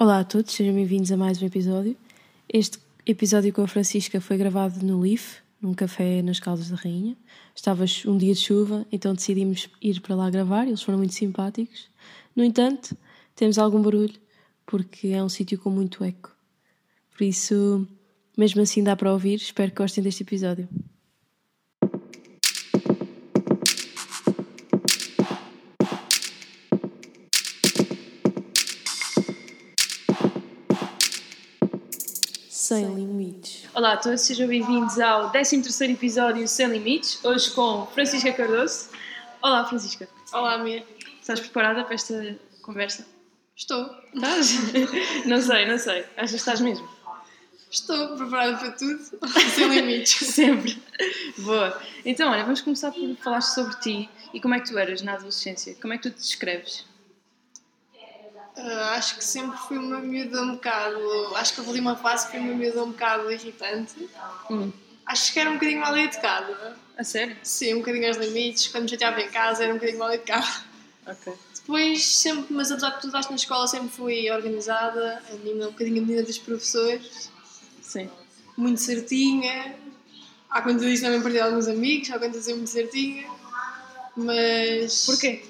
Olá a todos, sejam bem-vindos a mais um episódio. Este episódio com a Francisca foi gravado no LIF, num café nas Caldas da Rainha. Estava um dia de chuva, então decidimos ir para lá gravar, eles foram muito simpáticos. No entanto, temos algum barulho, porque é um sítio com muito eco. Por isso, mesmo assim dá para ouvir, espero que gostem deste episódio. Olá a todos, sejam bem-vindos ao 13º episódio Sem Limites, hoje com Francisca Cardoso. Olá Francisca. Olá, Mia. Estás preparada para esta conversa? Estou. Estás? não sei, não sei. Achas que estás mesmo? Estou preparada para tudo, sem limites. Sempre. Boa. Então, olha, vamos começar por falar sobre ti e como é que tu eras na adolescência. Como é que tu te descreves? Ah, acho que sempre fui uma miúda um bocado. Acho que houve uma fase que fui uma miúda um bocado irritante. Hum. Acho que era um bocadinho mal educada. A sério? Sim, um bocadinho aos limites. Quando me chateava em casa, era um bocadinho mal educada. Ok. Depois, sempre, mas apesar de tudo, acho que na escola sempre fui organizada, a menina, um bocadinho a menina dos professores, Sim. muito certinha. Há quanto eu disse também perdi alguns amigos, há quanto eu muito certinha. Mas. Porquê?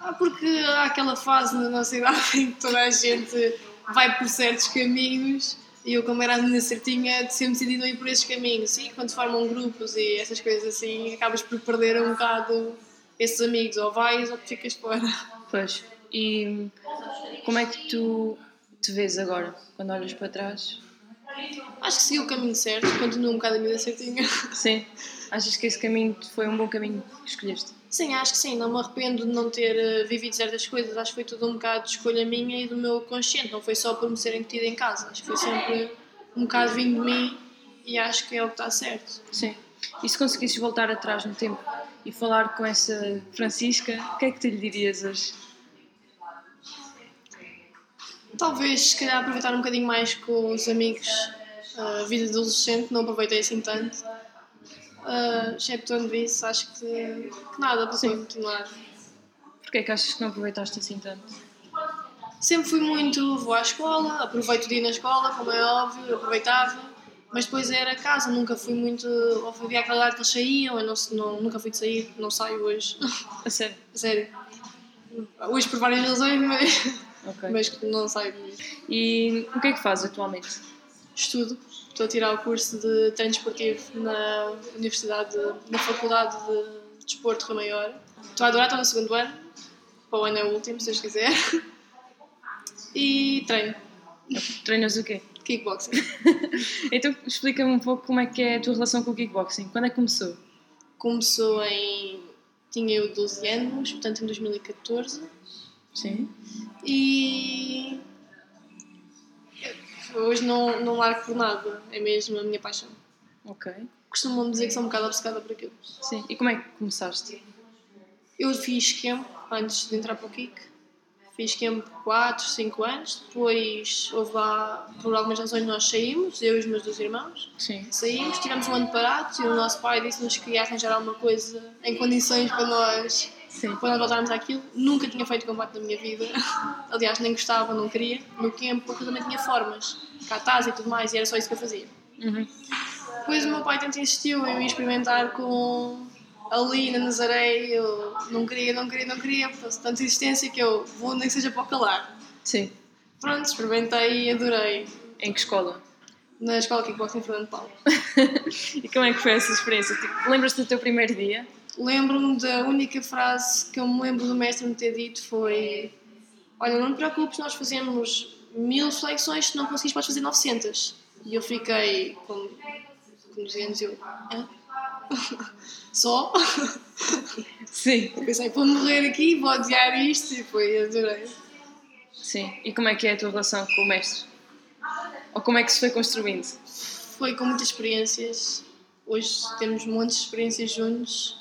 Ah, porque há aquela fase na nossa idade em que toda a gente vai por certos caminhos e eu, como era a menina certinha, sempre decidi não ir por esses caminhos. E quando formam grupos e essas coisas assim, acabas por perder um bocado esses amigos. Ou vais ou ficas fora. Pois. E como é que tu te vês agora, quando olhas para trás? Acho que segui o caminho certo, continuo um bocado a menina certinha. Sim. Achas que esse caminho foi um bom caminho que escolheste? Sim, acho que sim. Não me arrependo de não ter eh, vivido certas coisas. Acho que foi tudo um bocado de escolha minha e do meu consciente. Não foi só por me ser incutida em casa. Acho que foi sempre um bocado vindo de mim e acho que é o que está certo. Sim. E se conseguisses voltar atrás no tempo e falar com essa Francisca, o que é que tu lhe dirias hoje? Talvez, se calhar, aproveitar um bocadinho mais com os amigos. A vida de adolescente não aproveitei assim tanto. Uh, exceptuando isso, acho que, que nada para Sim. continuar. Porquê é que achas que não aproveitaste assim tanto? Sempre fui muito, vou à escola, aproveito o dia na escola, como é óbvio, aproveitava, mas depois era casa, nunca fui muito. Havia aquela hora que eles saíam, eu não, não, nunca fui de sair, não saio hoje. A sério? Sério. Hoje por várias razões, mas, Ok. mas que não saio mesmo. E o que é que fazes atualmente? Estudo, estou a tirar o curso de treino esportivo na Universidade, na Faculdade de Desporto Rio Maior. Estou a adorar, estou no segundo ano, para o ano é o último, se Deus quiser. E treino, Treinas o quê? kickboxing. Então explica-me um pouco como é que é a tua relação com o kickboxing. Quando é que começou? Começou em. tinha eu 12 anos, portanto em 2014. Sim. E. Hoje não, não largo por nada, é mesmo a minha paixão. Ok. Costumam dizer que sou um bocado obcecada por aquilo. Sim. E como é que começaste? Eu fiz camp antes de entrar para o kick. Fiz camp 4, 5 anos. Depois, houve lá, por algumas razões, nós saímos, eu e os meus dois irmãos. Sim. Saímos, tivemos um ano parados e o nosso pai disse-nos que ia arranjar alguma coisa em condições para nós, Sim. para nós voltarmos àquilo. Nunca tinha feito combate na minha vida. Aliás, nem gostava, não queria. No camp, porque eu também tinha formas, catás e tudo mais, e era só isso que eu fazia. Uhum. Depois o meu pai tanto insistiu em me experimentar com ali na Nazaré, eu não queria, não queria, não queria, tanta insistência que eu vou nem que seja para o calar. Sim. Pronto, experimentei e adorei. Em que escola? Na escola Kickboxing Fernando Paulo. e como é que foi essa experiência? Tipo, lembras-te do teu primeiro dia? Lembro-me da única frase que eu me lembro do mestre me ter dito foi Olha, não te preocupes, nós fazemos mil flexões, se não conseguires podes fazer 900. E eu fiquei com, com 200 e eu... Hã? Só? Sim. Eu pensei, vou morrer aqui, vou odiar isto e foi, adorei. Sim. E como é que é a tua relação com o mestre? Ou como é que se foi construindo? Foi com muitas experiências. Hoje temos de experiências juntos.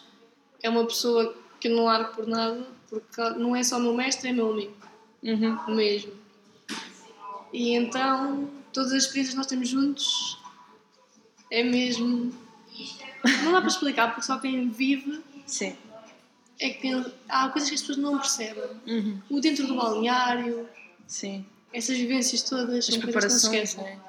É uma pessoa que eu não largo por nada, porque não é só meu mestre, é meu amigo. Uhum. Mesmo. E então, todas as experiências que nós temos juntos é mesmo. Não dá para explicar, porque só quem vive Sim. é que tem... há coisas que as pessoas não percebem. Uhum. O dentro do balneário, Sim. essas vivências todas As são coisas que não se esquecem. né?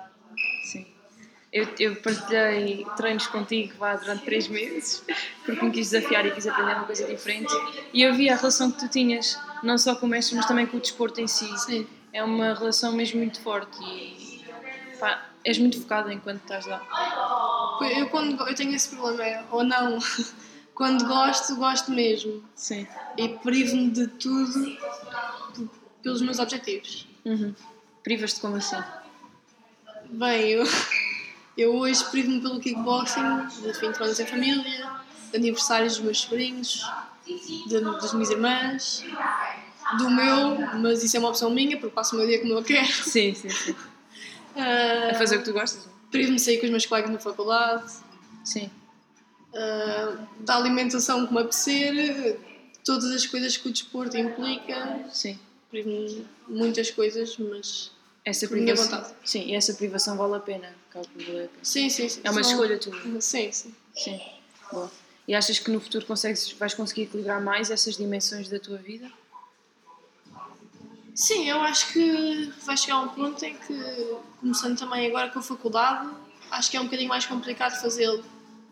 Eu, eu partilhei treinos contigo vá, durante três meses porque me quis desafiar e quis aprender uma coisa diferente e eu vi a relação que tu tinhas não só com o mestre mas também com o desporto em si Sim. é uma relação mesmo muito forte e pá, és muito focada enquanto estás lá Eu, quando, eu tenho esse problema, é, ou não, quando gosto, gosto mesmo. sim E privo-me de tudo pelos meus objetivos. uhum. privas-te como assim? Bem, eu, eu hoje privo-me pelo kickboxing, de fim de semana em família, de aniversários dos meus sobrinhos, de- das minhas irmãs, do meu, mas isso é uma opção minha, porque passo o meu dia como eu quero. sim, sim, sim. Ah, a fazer o que tu gostas? Privo-me sair com os meus colegas na faculdade, sim ah, da alimentação como apetecer, todas as coisas que o desporto implica. sim Privo-me muitas coisas, mas essa Por minha privação vontade. sim, e essa privação vale a pena valer a pena sim, sim, sim. é uma escolha tua Sim, sim. Sim, boa. E achas que no futuro consegues, vais conseguir equilibrar mais essas dimensões da tua vida? Sim, eu acho que vai chegar um ponto em que, começando também agora com a faculdade, acho que é um bocadinho mais complicado fazê-lo.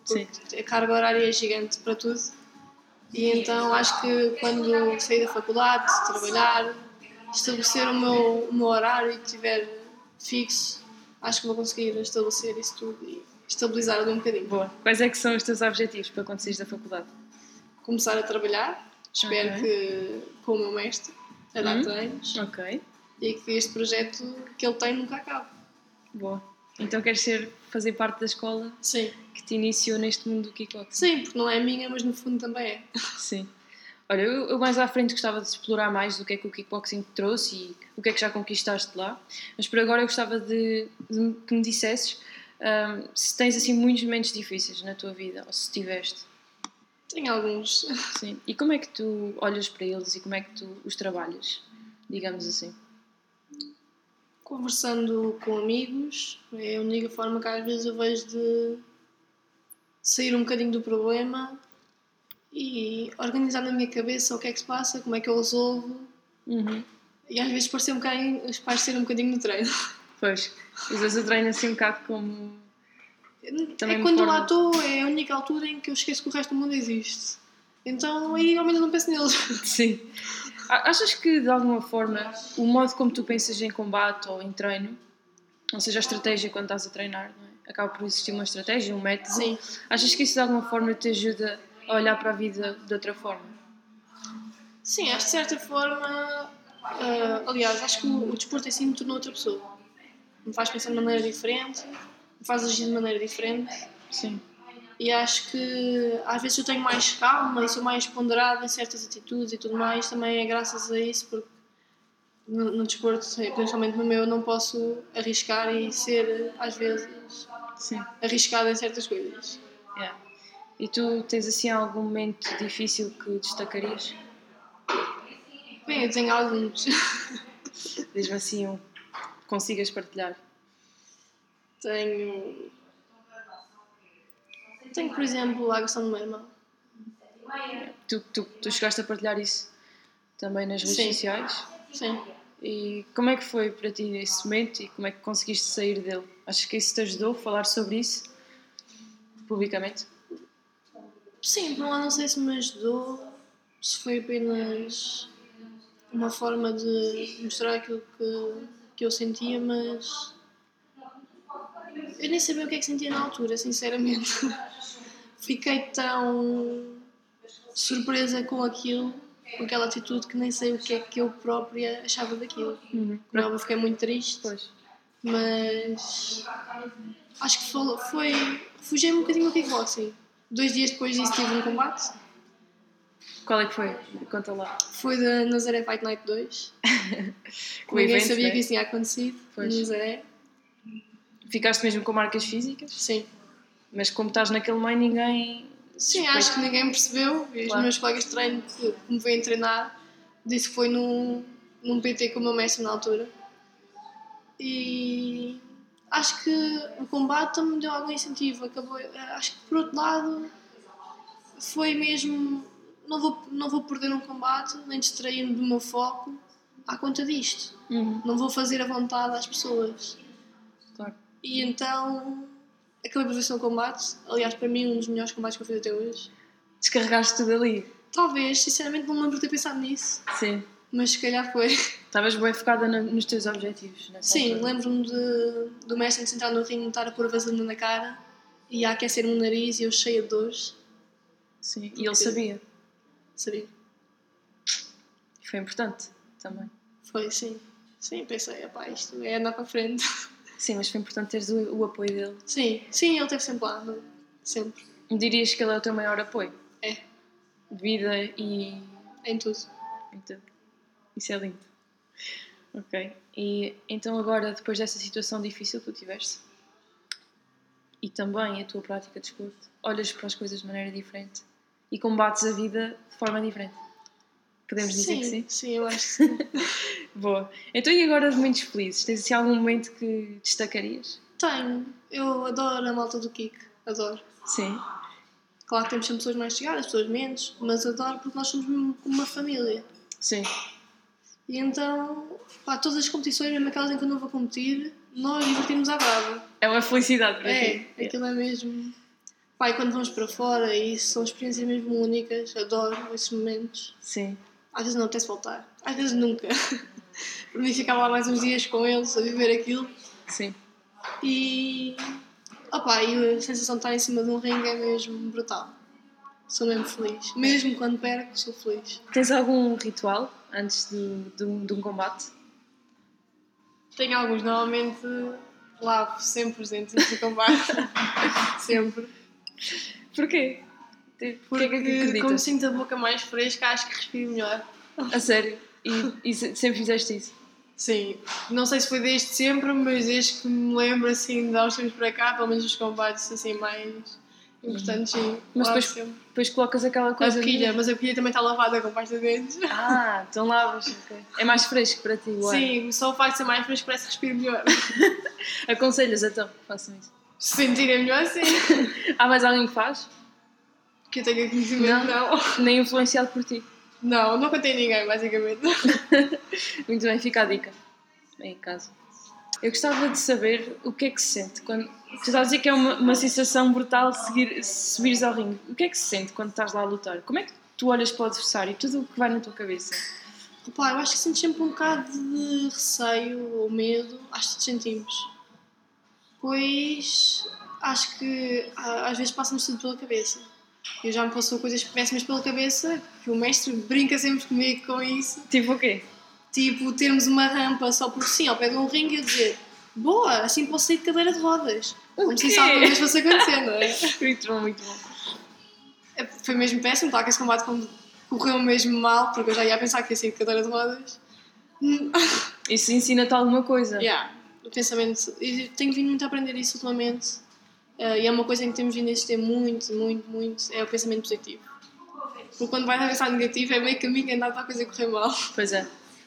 Sim. A carga horária é gigante para tudo. E então acho que quando sair da faculdade, trabalhar, estabelecer o meu, o meu horário e que tiver fixo, acho que vou conseguir estabelecer isso tudo e estabilizar ali um bocadinho. Boa. Quais é que são os teus objetivos para quando saís da faculdade? Começar a trabalhar, espero Ok. que com o meu mestre, a dar Uhum. treinos, Ok, e que este projeto que ele tem nunca acabe. boa. Então queres ser, fazer parte da escola Sim. que te iniciou neste mundo do kickboxing? Sim, porque não é minha, mas no fundo também é. Sim. Olha, eu, eu mais à frente gostava de explorar mais do que é que o kickboxing te trouxe e o que é que já conquistaste lá. Mas por agora eu gostava de, de que me dissesses ahm, se tens assim muitos momentos difíceis na tua vida, ou se tiveste. Tem alguns. Sim. E como é que tu olhas para eles e como é que tu os trabalhas, digamos assim? Conversando com amigos, é a única forma que às vezes eu vejo de sair um bocadinho do problema e organizar na minha cabeça o que é que se passa, como é que eu resolvo Uhum. e às vezes parecer um bocadinho, parecer um bocadinho no treino. Pois, usas o treino assim um bocado como. Também é quando forma- lá estou, é a única altura em que eu esqueço que o resto do mundo existe. Então aí ao menos não penso neles. Sim. Achas que de alguma forma o modo como tu pensas em combate ou em treino, ou seja, a estratégia quando estás a treinar, não é? acaba por existir uma estratégia, um método. Sim. Achas que isso de alguma forma te ajuda a olhar para a vida de outra forma? Sim, acho que de certa forma. ah, aliás, acho que o, o desporto em si me tornou outra pessoa. Me faz pensar de maneira diferente, me faz agir de maneira diferente Sim. e acho que às vezes eu tenho mais calma e sou mais ponderada em certas atitudes e tudo mais. Também é graças a isso, porque no, no desporto, principalmente no meu, eu não posso arriscar e ser às vezes Sim. arriscada em certas coisas. Yeah. E tu tens assim algum momento difícil que destacarias? Bem, eu tenho alguns. Diz-me assim um consigas partilhar. tenho. Tenho, por exemplo, a agressão do meu irmão. Tu, tu, tu chegaste a partilhar isso também nas redes Sim. sociais? Sim. E como é que foi para ti esse momento e como é que conseguiste sair dele? Achas que isso te ajudou a falar sobre isso publicamente? Sim, por um lado não sei se me ajudou, se foi apenas uma forma de mostrar aquilo que, que eu sentia, mas eu nem sabia o que é que sentia na altura, sinceramente. Fiquei tão surpresa com aquilo, com aquela atitude, que nem sei o que é que eu própria achava daquilo. Uhum. Óbvio, fiquei muito triste, Pois. mas acho que foi, foi fugi um bocadinho do kickboxing. Dois dias depois disso tive um combate. Qual é que foi? Conta lá. Foi da Nazaré Fight Night 2. O Ninguém evento, sabia né? que isso tinha acontecido. Pois. Nazaré. Ficaste mesmo com marcas físicas, Sim. mas como estás naquele meio, ninguém. Sim, suspeita. acho que ninguém me percebeu. E Os Claro. meus colegas de treino que que me vêm treinar disse que foi num, num PT com o meu mestre na altura. E acho que o combate me deu algum incentivo. Acabou, acho que por outro lado foi mesmo. Não vou, não vou perder um combate, nem distrair-me do meu foco. à conta disto. Uhum, Não vou fazer a vontade às pessoas. claro. E então acabei por vencer o combate. Aliás, para mim, um dos melhores combates que eu fiz até hoje. Descarregaste tudo ali. Talvez, sinceramente, não me lembro de ter pensado nisso, Sim. Mas se calhar foi. Estavas bem focada no- nos teus objetivos. nessa Sim, altura. lembro-me de, do mestre entrar no ringue estar a pôr a vaselina na cara e a aquecer-me o nariz e eu cheia de dores. Sim. E ele sabia. Sabia? E foi importante também. Foi, sim. Sim, pensei, epá, isto é andar para a frente. Sim, mas foi importante teres o, o apoio dele. Sim, sim, ele esteve sempre lá, não- sempre. Dirias que ele é o teu maior apoio? É, De vida e em tudo. em tudo. Isso é lindo. Ok. E então agora, depois dessa situação difícil que tu tiveste, e também a tua prática de desporto, olhas para as coisas de maneira diferente e combates a vida de forma diferente. Podemos dizer sim, que sim? Sim, eu acho que sim. Boa. Então e agora de momentos felizes? Tens assim algum momento que destacarias? Tenho. Eu adoro a malta do kick. Adoro. Sim. Claro que temos sempre pessoas mais chegadas, pessoas menos, mas adoro porque nós somos mesmo como uma família. Sim. E então, pá, todas as competições, mesmo aquelas em que eu não vou competir, nós divertimos à brava. É uma felicidade para É, ti. aquilo é mesmo. Pá, e quando vamos para fora, e são experiências mesmo únicas, adoro esses momentos. Sim. Às vezes não apetece voltar, às vezes nunca. Para mim, ficava lá mais uns dias com eles a viver aquilo. Sim. E. Opá, e a sensação de estar em cima de um ringue é mesmo brutal. Sou mesmo feliz. Mesmo quando perco, sou feliz. Tens algum ritual antes de, de, um, de um combate? Tenho alguns, normalmente lavo sempre os dentes antes do combate. sempre. Porquê? Porque, é que acreditas? como sinto a boca mais fresca, acho que respiro melhor. A sério? E, e se- sempre fizeste isso? Sim, não sei se foi desde sempre, mas desde que me lembro assim de há uns tempos para cá, pelo menos os combates assim mais importantes, sim. Mas lavo depois, depois colocas aquela A coisa. boquilha, mas a boquilha também está lavada com pasta de dentes. Ah, então lavas. ok. É mais fresco para ti, ué. Sim, só o facto de ser mais fresco parece que respiro melhor. Aconselhas então que façam isso. Se sentirem melhor, sim. Há mais alguém que faz? Que eu tenha conhecimento, não. Nem influenciado por ti. Não, não contei ninguém, basicamente. Muito bem, fica a dica. Em casa. Eu gostava de saber o que é que se sente quando. Tu estás a dizer que é uma, uma sensação brutal seguir, subires ao ringue. O que é que se sente quando estás lá a lutar? Como é que tu olhas para o adversário? Tudo o que vai na tua cabeça? Opa, eu acho que sinto sempre um bocado de receio ou medo, acho que todos sentimos. Pois acho que às vezes passa-nos tudo pela cabeça. Eu já me passou coisas péssimas pela cabeça, que o mestre brinca sempre comigo com isso. Tipo o quê? Tipo, termos uma rampa só por sim, ao pé de um ringue eu dizer boa, assim posso sair de cadeira de rodas. Como se isso alguma vez fosse acontecer, não é? Muito bom, muito bom. É, Foi mesmo péssimo, claro que esse combate correu mesmo mal, porque eu já ia pensar que ia sair de cadeira de rodas. Isso ensina-te alguma coisa. Yeah, o pensamento. Eu tenho vindo muito a aprender isso ultimamente. eh, e é uma coisa em que temos vindo a existir muito, muito, muito. É o pensamento positivo. Porque quando vais a pensar negativo é meio caminho andar para a coisa correr mal. Pois é.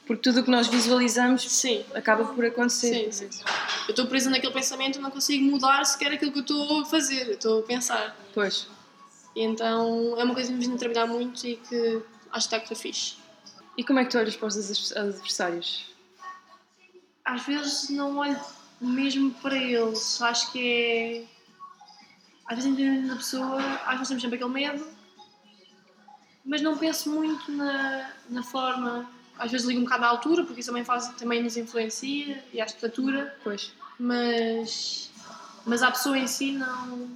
Porque tudo o que nós visualizamos Sim, acaba por acontecer. sim, sim. Eu estou presa naquele pensamento e não consigo mudar sequer aquilo que eu estou a fazer. Estou a pensar. Pois. E então é uma coisa que temos vindo a trabalhar muito e que acho que está a fixe. E como é que tu olhas para os advers- adversários? às vezes não olho mesmo para eles. Acho que é. Às vezes, dependendo da pessoa, às vezes temos sempre aquele medo, mas não penso muito na, na forma. Às vezes ligo um bocado à altura, porque isso também, faz, também nos influencia, e à estatura, Pois. mas. Mas à pessoa em si não.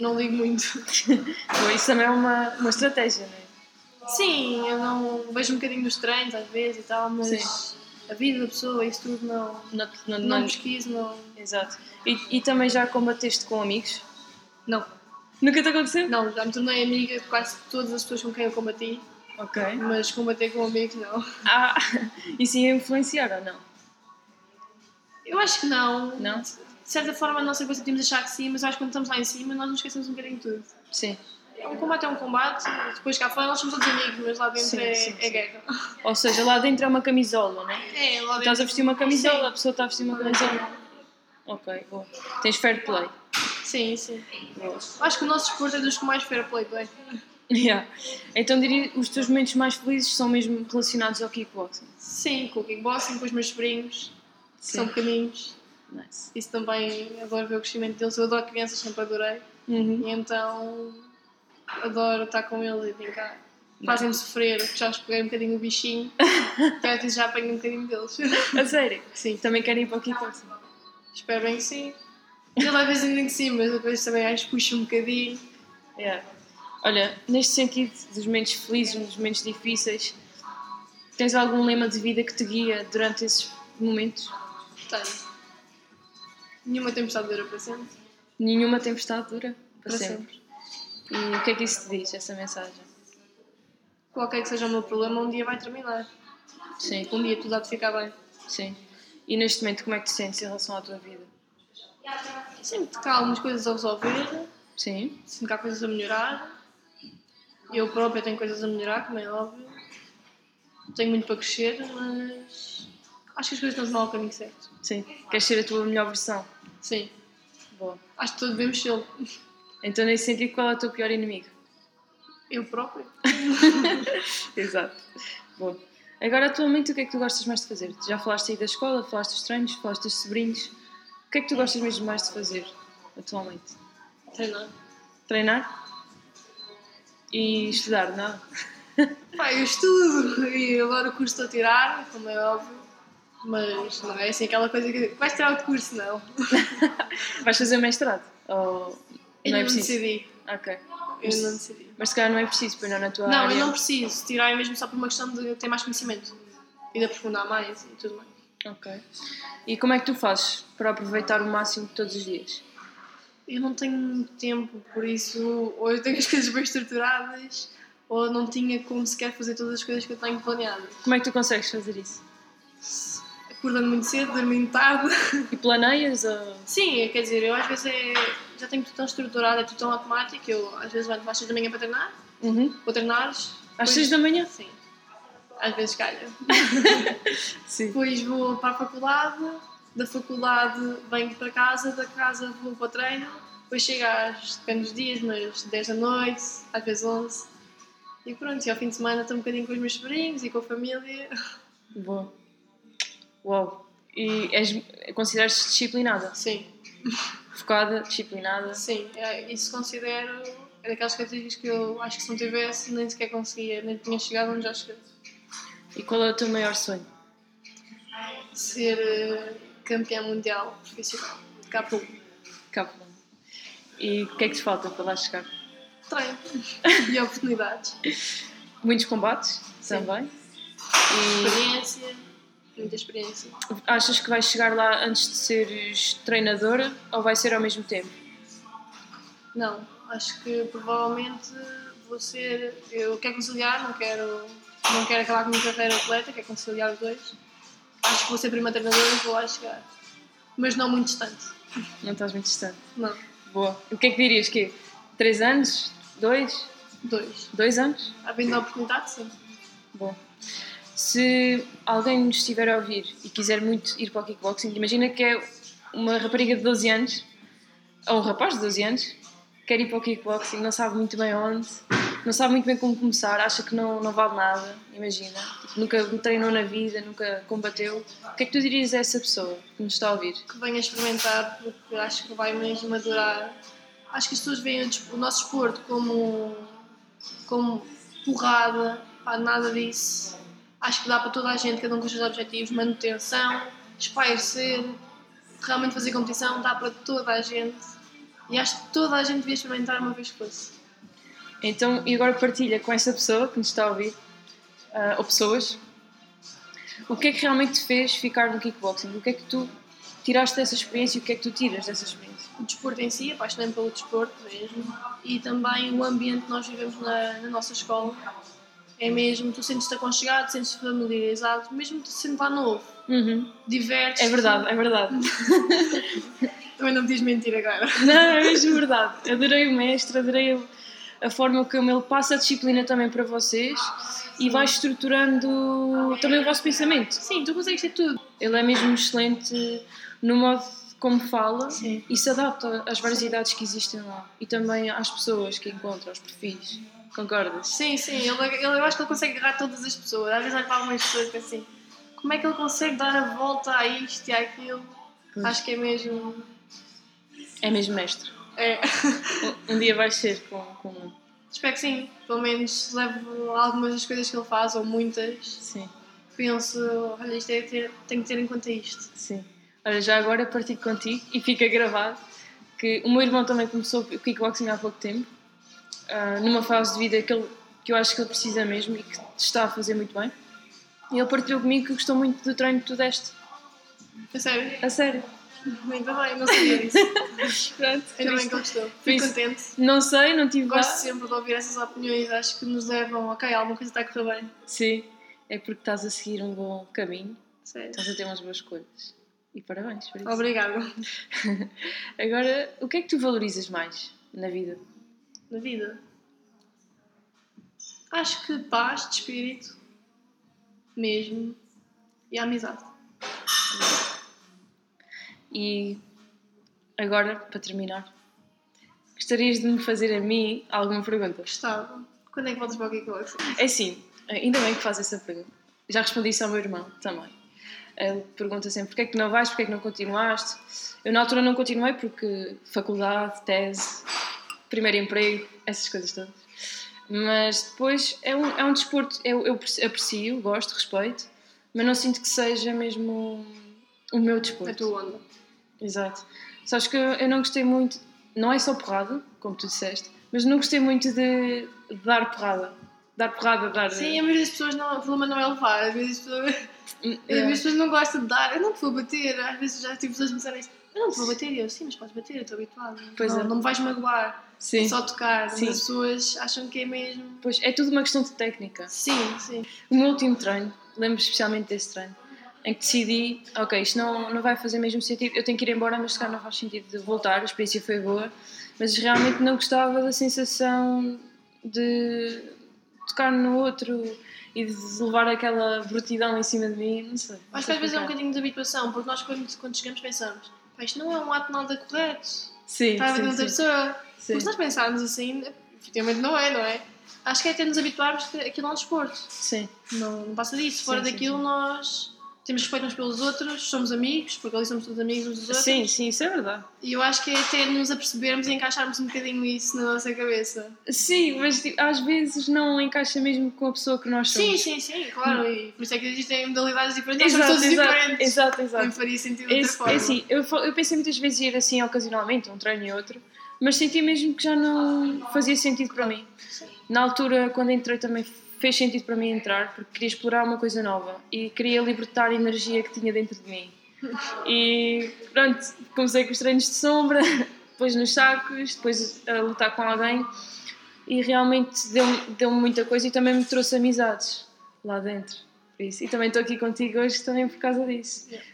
Não ligo muito. Bom, isso também é uma, uma estratégia, não é? Sim, eu não vejo um bocadinho dos treinos às vezes e tal, mas Sim. a vida da pessoa, isso tudo não. Não, não, Não não- pesquiso, não. Exato. E, e também já combateste com amigos? Não. Nunca te aconteceu? Não, já me tornei amiga de quase todas as pessoas com quem eu combati, Ok. mas combater com amigos não. Ah, isso ia influenciar ou não? Eu acho que não. Não? De certa forma, a nossa coisa podemos achar que sim, mas eu acho que quando estamos lá em cima, nós nos esquecemos um bocadinho de tudo. Sim. Um combate é um combate, depois cá fora nós somos todos amigos, mas lá dentro Sim, é, sim, é sim. guerra. Ou seja, lá dentro é uma camisola, não é? É, lá Tu estás a vestir uma camisola, a pessoa está a vestir uma Sim. camisola. Ok, boa. Tens fair play. Sim, sim. Boa. Acho que o nosso desporto é dos que mais fair play tem. Yeah. Então diria os teus momentos mais felizes são mesmo relacionados ao kickboxing. Sim, com o kickboxing, com os meus sobrinhos, que são pequeninos. Nice. Isso também, adoro ver o crescimento deles. Eu adoro crianças, sempre adorei. Uhum. E então, adoro estar com eles e brincar. Fazem-me sofrer, já os peguei um bocadinho o bichinho, às vezes já apanho um bocadinho deles. A sério? Sim, Também querem ir para o kickboxing? espero bem que sim. Eles às vezes dizem que sim, mas depois também acho que puxo um bocadinho. Yeah. Olha, neste sentido dos momentos felizes, dos momentos difíceis, tens algum lema de vida que te guia durante esses momentos? Tenho. Nenhuma tempestade dura para sempre. Nenhuma tempestade dura para, Para sempre. E o que é que isso te diz, essa mensagem? Qualquer que seja o meu problema, um dia vai terminar. Sim, Um dia tudo há de ficar bem. sim. E neste momento, como é que te sentes em relação à tua vida? Sinto que há algumas coisas a resolver, Sim, sinto que há coisas a melhorar. Eu própria tenho coisas a melhorar, como é óbvio. Tenho muito para crescer, mas acho que as coisas estão ao caminho certo. sim. Queres ser a tua melhor versão? Sim, Boa. acho que todos devemos ser Então, nesse sentido, qual é o teu pior inimigo? eu própria. Exato. Boa. Agora, atualmente, o que é que tu gostas mais de fazer? Já falaste aí da escola, falaste dos treinos, falaste dos sobrinhos. O que é que tu gostas mesmo mais de fazer atualmente? Treinar. Treinar? E estudar, não? Pá, eu estudo e agora o curso estou a tirar, como é óbvio. Mas não é assim aquela coisa que. Vais tirar outro curso, não. Vais fazer mestrado? Ou não é não preciso? decidi. Ok. Eu não decidi. Mas se calhar não é preciso, pois não na tua Não, área. eu não preciso. Tirar é mesmo só por uma questão de ter mais conhecimento e de aprofundar mais e tudo mais. Ok. E como é que tu fazes para aproveitar o máximo de todos os dias? Eu não tenho muito tempo, por isso, ou eu tenho as coisas bem estruturadas, ou não tinha como sequer fazer todas as coisas que eu tenho planeadas. Como é que tu consegues fazer isso? Acordando muito cedo, dormindo tarde. E planeias ou... Sim, quer dizer, eu às vezes é, já tenho tudo tão estruturado, é tudo tão automático, eu às vezes levanto às 6 da manhã para treinar, Uhum. vou treinar. Às depois- 6 da manhã? Sim. Às vezes calha. Sim. Depois vou para a faculdade, da faculdade venho para casa, da casa vou para o treino, depois chego às, depende dos dias, mas 10 da noite, às vezes 11. E pronto, e ao fim de semana estou um bocadinho com os meus sobrinhos e com a família. Boa. Uau. E és, consideras-te disciplinada? Sim, Focada, disciplinada? sim, é, isso considero, é daquelas características que eu acho que se não tivesse nem sequer conseguia, nem tinha chegado onde já cheguei. E qual é o teu maior sonho? Ser eh, campeã mundial profissional de K1. Cabo. E o que é que te falta para lá chegar? Treino e oportunidades. Muitos combates também? E Experiência, muita experiência. achas que vais chegar lá antes de seres treinadora ou vai ser ao mesmo tempo? Não, acho que provavelmente vou ser. Eu quero conciliar, não quero, não quero acabar com a minha carreira atleta, quero conciliar os dois. Acho que vou ser prima treinadora e vou lá chegar. Mas não muito distante. Não estás muito distante. Não, Boa. O que é que dirias? Que Três anos? Dois? dois. Dois anos? Havendo a oportunidade, sim. Bom. Se alguém nos estiver a ouvir e quiser muito ir para o kickboxing, imagina que é uma rapariga de 12 anos, ou um rapaz de 12 anos, quer ir para o kickboxing, não sabe muito bem onde, não sabe muito bem como começar, acha que não, não vale nada, imagina. Tipo, nunca treinou na vida, nunca combateu. O que é que tu dirias a essa pessoa que nos está a ouvir? Que venha experimentar, porque acho que vai mesmo madurar. Acho que as pessoas veem o nosso desporto como, como porrada, pá, nada disso. Acho que dá para toda a gente, cada um com os seus objetivos, manutenção, espairecer, realmente fazer competição, dá para toda a gente. E acho que toda a gente devia experimentar uma vez que fosse. Então, e agora partilha com essa pessoa que nos está a ouvir, ah, ou pessoas, o que é que realmente te fez ficar no kickboxing? O que é que tu tiraste dessa experiência e o que é que tu tiras dessa experiência? o desporto em si, apaixonei-me pelo desporto mesmo, e também o ambiente que nós vivemos na, na nossa escola. É mesmo, tu sentes-te aconchegado, sentes-te familiarizado, mesmo te sendo lá novo, divertes. É verdade, é verdade. Também não me diz mentir agora. Não, é mesmo verdade. Adorei o mestre, adorei a, a forma como ele passa a disciplina também para vocês e vai estruturando também o vosso pensamento. Sim, tu consegues ter tudo. Ele é mesmo excelente no modo como fala Sim. e se adapta às várias idades que existem lá e também às pessoas que encontra, aos perfis. Concordas? Sim, sim, ele, ele- eu acho que ele consegue agarrar todas as pessoas. Às vezes olho para algumas pessoas e assim, como é que ele consegue dar a volta a isto e àquilo? Pois. Acho que é mesmo. É mesmo mestre. É. Um, dia vais ser com, com. Espero que sim. Pelo menos levo algumas das coisas que ele faz, ou muitas. Sim, Penso, olha, isto é ter, tenho que ter em conta isto. sim. Olha, já agora partilho contigo e fica gravado que o meu irmão também começou o kickboxing há pouco tempo, ah, numa fase de vida que, ele, que eu acho que ele precisa mesmo e que está a fazer muito bem. E ele partilhou comigo que gostou muito do treino que tu deste. É sério? A sério. Muito bem, não sabia disso. Pronto. Ainda bem que ele gostou. Fico contente. Não sei, não tive Gosto lá. sempre de ouvir essas opiniões, acho que nos levam, ok, alguma coisa está a correr bem. Sim, é porque estás a seguir um bom caminho, Sério. estás a ter umas boas escolhas. E parabéns por isso. Obrigada. Agora, o que é que tu valorizas mais na vida? Na vida. Acho que paz de espírito, mesmo, e amizade. E agora, para terminar, gostarias de me fazer a mim alguma pergunta? Gostava. Quando é que voltas para o kickboxing? É assim, ainda bem que faz essa pergunta. Já respondi isso ao meu irmão também. Ele pergunta sempre porquê é que não vais, porquê é que não continuaste. Eu na altura não continuei porque faculdade, tese, primeiro emprego, essas coisas todas. Mas depois é um, é um desporto, eu, eu aprecio, gosto, respeito, mas não sinto que seja mesmo o meu desporto. A tua onda. Exato. Sabes que eu, não gostei muito, não é só porrada, como tu disseste, mas não gostei muito de, de dar porrada. Dar porrada, dar. Sim, a maioria das pessoas não, o problema não é levar, às vezes as pessoas, Hum, yeah. vezes as pessoas não gostam de dar. Eu não te vou bater, às vezes já tive pessoas me disseram isso. Eu não te vou bater, eu, sim, mas podes bater, eu estou habituada. Pois não, é. não me vais magoar, Sim. é só tocar. Sim. As pessoas acham que é mesmo. Pois é tudo uma questão de técnica. Sim, sim. O meu último treino, lembro especialmente desse treino, em que decidi, ok, isto não, não vai fazer mesmo sentido, eu tenho que ir embora, mas se calhar não faz sentido de voltar, a experiência foi boa, mas realmente não gostava da sensação de tocar no outro e de levar aquela brutidão em cima de mim, não sei. Acho que às vezes é um bocadinho de habituação, porque nós quando, quando chegamos pensamos, pá, isto não é um ato nada correto. Sim, Está a noutra sim, pessoa. sim. Porque se nós pensarmos assim, efetivamente não é, não é? Acho que é até nos habituarmos que aquilo é um desporto. Sim, Não, não passa disso. Fora sim, daquilo, sim. nós temos respeito uns pelos outros, somos amigos, porque ali somos todos amigos uns dos outros. sim, sim, isso é verdade. E eu acho que é até nos apercebermos e encaixarmos um bocadinho isso na nossa cabeça. Sim, mas tipo, às vezes não encaixa mesmo com a pessoa que nós somos. Sim, sim, sim, claro. E por isso é que existem modalidades diferentes. Nós Exato, somos todos exato, diferentes. exato, exato. Não faria sentido de outra Esse, forma. é assim, eu, eu pensei muitas vezes em ir assim ocasionalmente, um treino e outro, mas senti mesmo que já não fazia sentido para mim. Na altura, quando entrei, também fez sentido para mim entrar, porque queria explorar uma coisa nova e queria libertar a energia que tinha dentro de mim. E pronto, comecei com os treinos de sombra, depois nos sacos, depois a lutar com alguém e realmente deu-me deu muita coisa e também me trouxe amizades lá dentro. Por isso. E também estou aqui contigo hoje também por causa disso. Yeah.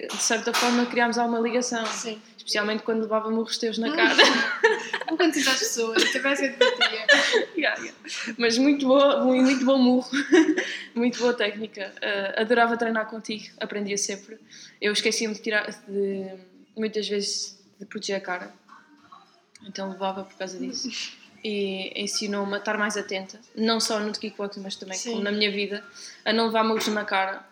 De certa forma criámos alguma ligação, Sim. especialmente quando levava murros teus na cara. Não quando as pessoas, até parece que. Yeah, yeah. Mas muito boa, muito, muito bom murro, muito boa técnica. Uh, adorava treinar contigo, aprendia sempre. Eu esquecia-me de tirar, de, muitas vezes, de proteger a cara, então levava por causa disso. E ensinou-me a estar mais atenta, não só no kickboxing, mas também na minha vida, a não levar murros na cara.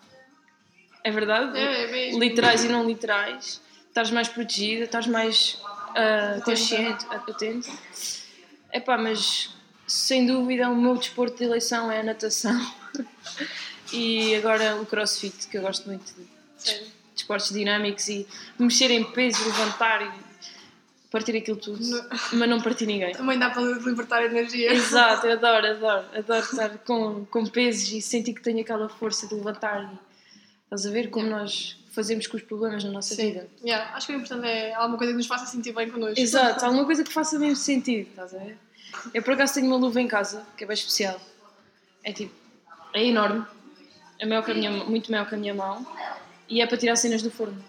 É verdade? É, é literais e não literais, estás mais protegida, estás mais ah, consciente, atento. Epá, mas sem dúvida o meu desporto de eleição é a natação e agora o crossfit, que eu gosto muito de, Sério. de esportes dinâmicos e mexer em peso, levantar e partir aquilo tudo, Não. mas não partir ninguém. Também dá para libertar energia. Exato, eu adoro, adoro, adoro estar com, com pesos e sentir que tenho aquela força de levantar e estás a ver como nós fazemos com os problemas na nossa Sim. vida. Yeah, acho que o importante é alguma coisa que nos faça sentir bem connosco. Exato, alguma coisa que faça mesmo sentido, estás a ver? Eu por acaso tenho uma luva em casa que é bem especial. É tipo, é enorme, é maior que a minha, muito maior que a minha mão e é para tirar cenas do forno.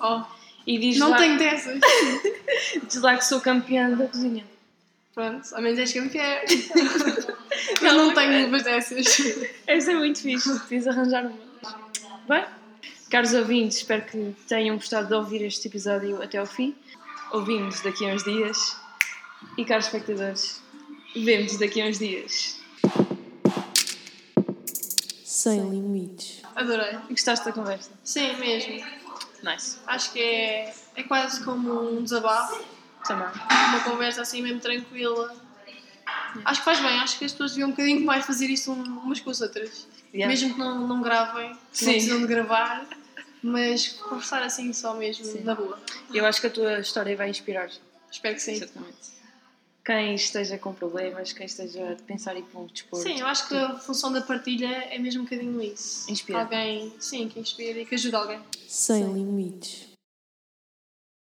Oh, E diz, não lá, tenho dessas. diz lá que sou campeã da cozinha. Pronto, ao menos és campeã. Eu não tenho luvas dessas. Esta é muito fixe, preciso arranjar uma. Bem, caros ouvintes, espero que tenham gostado de ouvir este episódio até ao fim. Ouvimos daqui a uns dias. E caros espectadores, Vemo-nos daqui a uns dias. Sem limites. Adorei. E gostaste da conversa? Sim, mesmo. Nice. Acho que é, é quase como um desabafo, Também. uma conversa assim mesmo tranquila. Acho que faz bem, acho que as pessoas deviam um bocadinho mais fazer isto um- umas com as outras. Yeah. Mesmo que não, não gravem, Sim. não precisam de gravar, mas conversar assim só mesmo, Sim. na boa. Eu acho que a tua história vai inspirar. Espero que sim. Certamente. Quem esteja com problemas, quem esteja a pensar em um desporto. Sim, eu acho que a função da partilha é mesmo um bocadinho isso. Inspira. Alguém, sim, que inspira e que ajuda alguém. Sem limites.